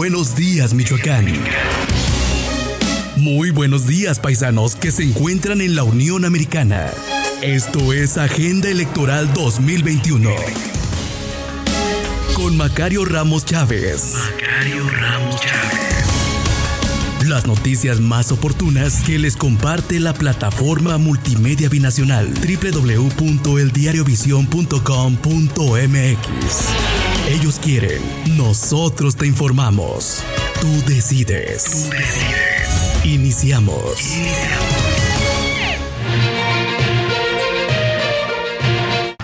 buenos días, Michoacán. Muy buenos días, paisanos que se encuentran en la Unión Americana. Esto es Agenda Electoral 2021. Con Macario Ramos Chávez. Macario Ramos Chávez. Las noticias más oportunas que les comparte la plataforma multimedia binacional www.eldiariovision.com.mx. Ellos quieren, nosotros te informamos. Tú decides. Tú decides. Iniciamos.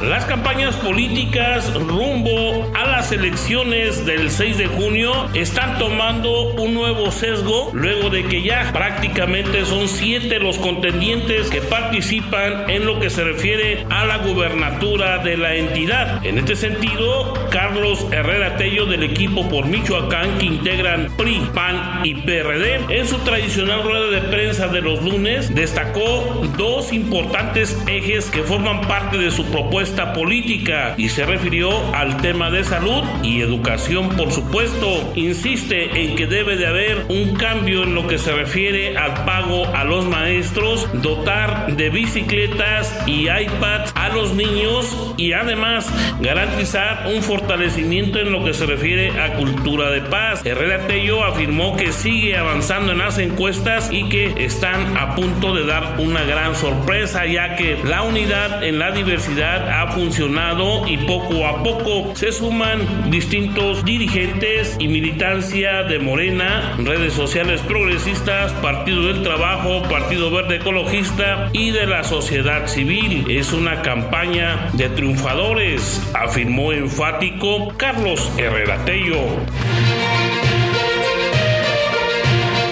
Las campañas políticas rumbo elecciones del 6 de junio están tomando un nuevo sesgo luego de que ya prácticamente son siete los contendientes que participan en lo que se refiere a la gubernatura de la entidad. En este sentido, Carlos Herrera Tello del equipo por Michoacán que integran PRI, PAN y PRD en su tradicional rueda de prensa de los lunes destacó dos importantes ejes que forman parte de su propuesta política y se refirió al tema de salud y educación, por supuesto. Insiste en que debe de haber un cambio en lo que se refiere al pago a los maestros, dotar de bicicletas y iPads a los niños y además garantizar un fortalecimiento en lo que se refiere a cultura de paz. Herrera Tello afirmó que sigue avanzando en las encuestas y que están a punto de dar una gran sorpresa ya que la unidad en la diversidad ha funcionado y poco a poco se suman distintos dirigentes y militancia de Morena, redes sociales progresistas, Partido del Trabajo, Partido Verde Ecologista y de la sociedad civil. Es una campaña de triunfadores, afirmó enfático Carlos Herrera Tello.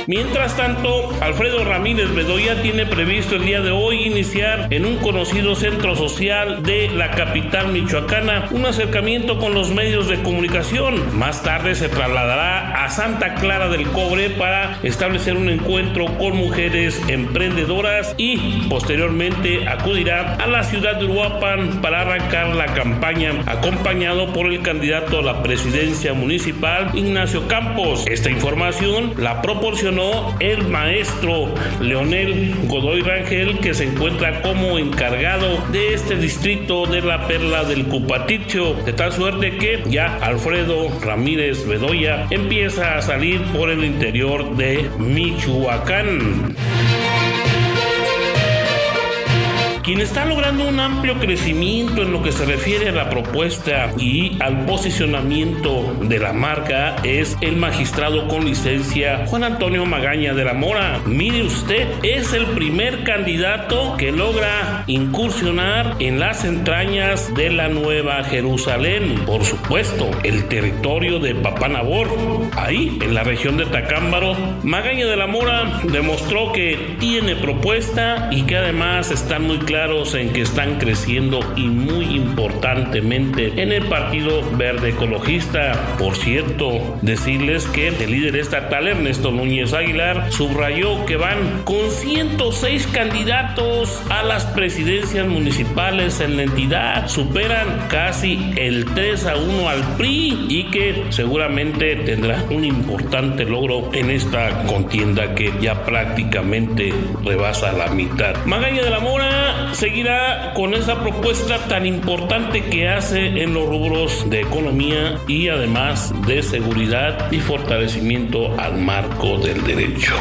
Mientras tanto, Alfredo Ramírez Bedoya tiene previsto el día de hoy iniciar en un conocido centro social de la capital michoacana un acercamiento con los medios de comunicación. Más tarde se trasladará a Santa Clara del Cobre para establecer un encuentro con mujeres emprendedoras y posteriormente acudirá a la ciudad de Uruapan para arrancar la campaña acompañado por el candidato a la presidencia municipal Ignacio Campos. Esta información la proporciona el maestro Leonel Godoy Rangel, que se encuentra como encargado de este distrito de la Perla del Cupaticho, de tal suerte que ya Alfredo Ramírez Bedoya empieza a salir por el interior de Michoacán quien está logrando un amplio crecimiento en lo que se refiere a la propuesta y al posicionamiento de la marca es el magistrado con licencia Juan Antonio Magaña de la Mora. Mire usted, es el primer candidato que logra incursionar en las entrañas de la Nueva Jerusalén. Por supuesto, el territorio de Papanabor, ahí en la región de Tacámbaro. Magaña de la Mora demostró que tiene propuesta y que además está muy claro claros en que están creciendo y muy importantemente en el Partido Verde Ecologista. Por cierto, decirles que el líder estatal Ernesto Núñez Aguilar subrayó que van con 106 candidatos a las presidencias municipales en la entidad, superan casi el 3 a 1 al PRI y que seguramente tendrá un importante logro en esta contienda que ya prácticamente rebasa la mitad. Magaña de la Mora seguirá con esa propuesta tan importante que hace en los rubros de economía y además de seguridad y fortalecimiento al marco del derecho.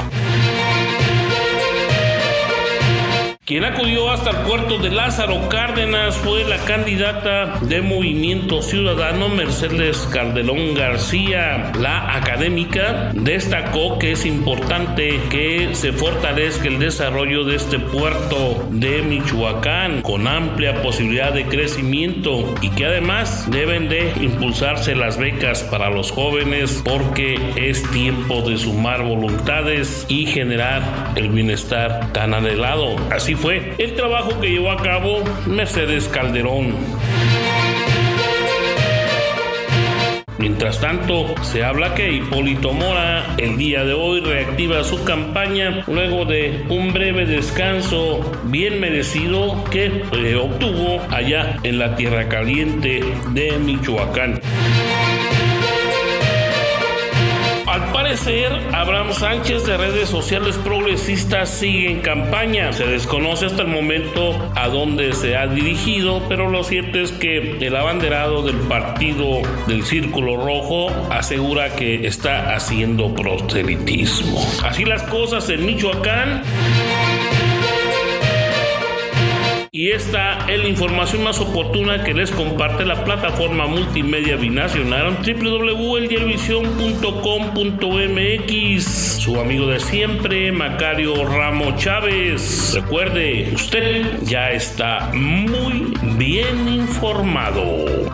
Quien acudió hasta el puerto de Lázaro Cárdenas fue la candidata de Movimiento Ciudadano Mercedes Calderón García. La académica destacó que es importante que se fortalezca el desarrollo de este puerto de Michoacán con amplia posibilidad de crecimiento y que además deben de impulsarse las becas para los jóvenes porque es tiempo de sumar voluntades y generar el bienestar tan anhelado. Así fue el trabajo que llevó a cabo Mercedes Calderón. Mientras tanto, se habla que Hipólito Mora el día de hoy reactiva su campaña luego de un breve descanso bien merecido que eh, obtuvo allá en la Tierra Caliente de Michoacán. Parecer, Abraham Sánchez de redes sociales progresistas sigue en campaña. Se desconoce hasta el momento a dónde se ha dirigido, pero lo cierto es que el abanderado del partido del Círculo Rojo asegura que está haciendo proselitismo. Así las cosas en Michoacán. Y esta es la información más oportuna que les comparte la plataforma multimedia binacional www.eldiavision.com.mx. Su amigo de siempre, Macario Ramos Chávez. Recuerde, usted ya está muy bien informado.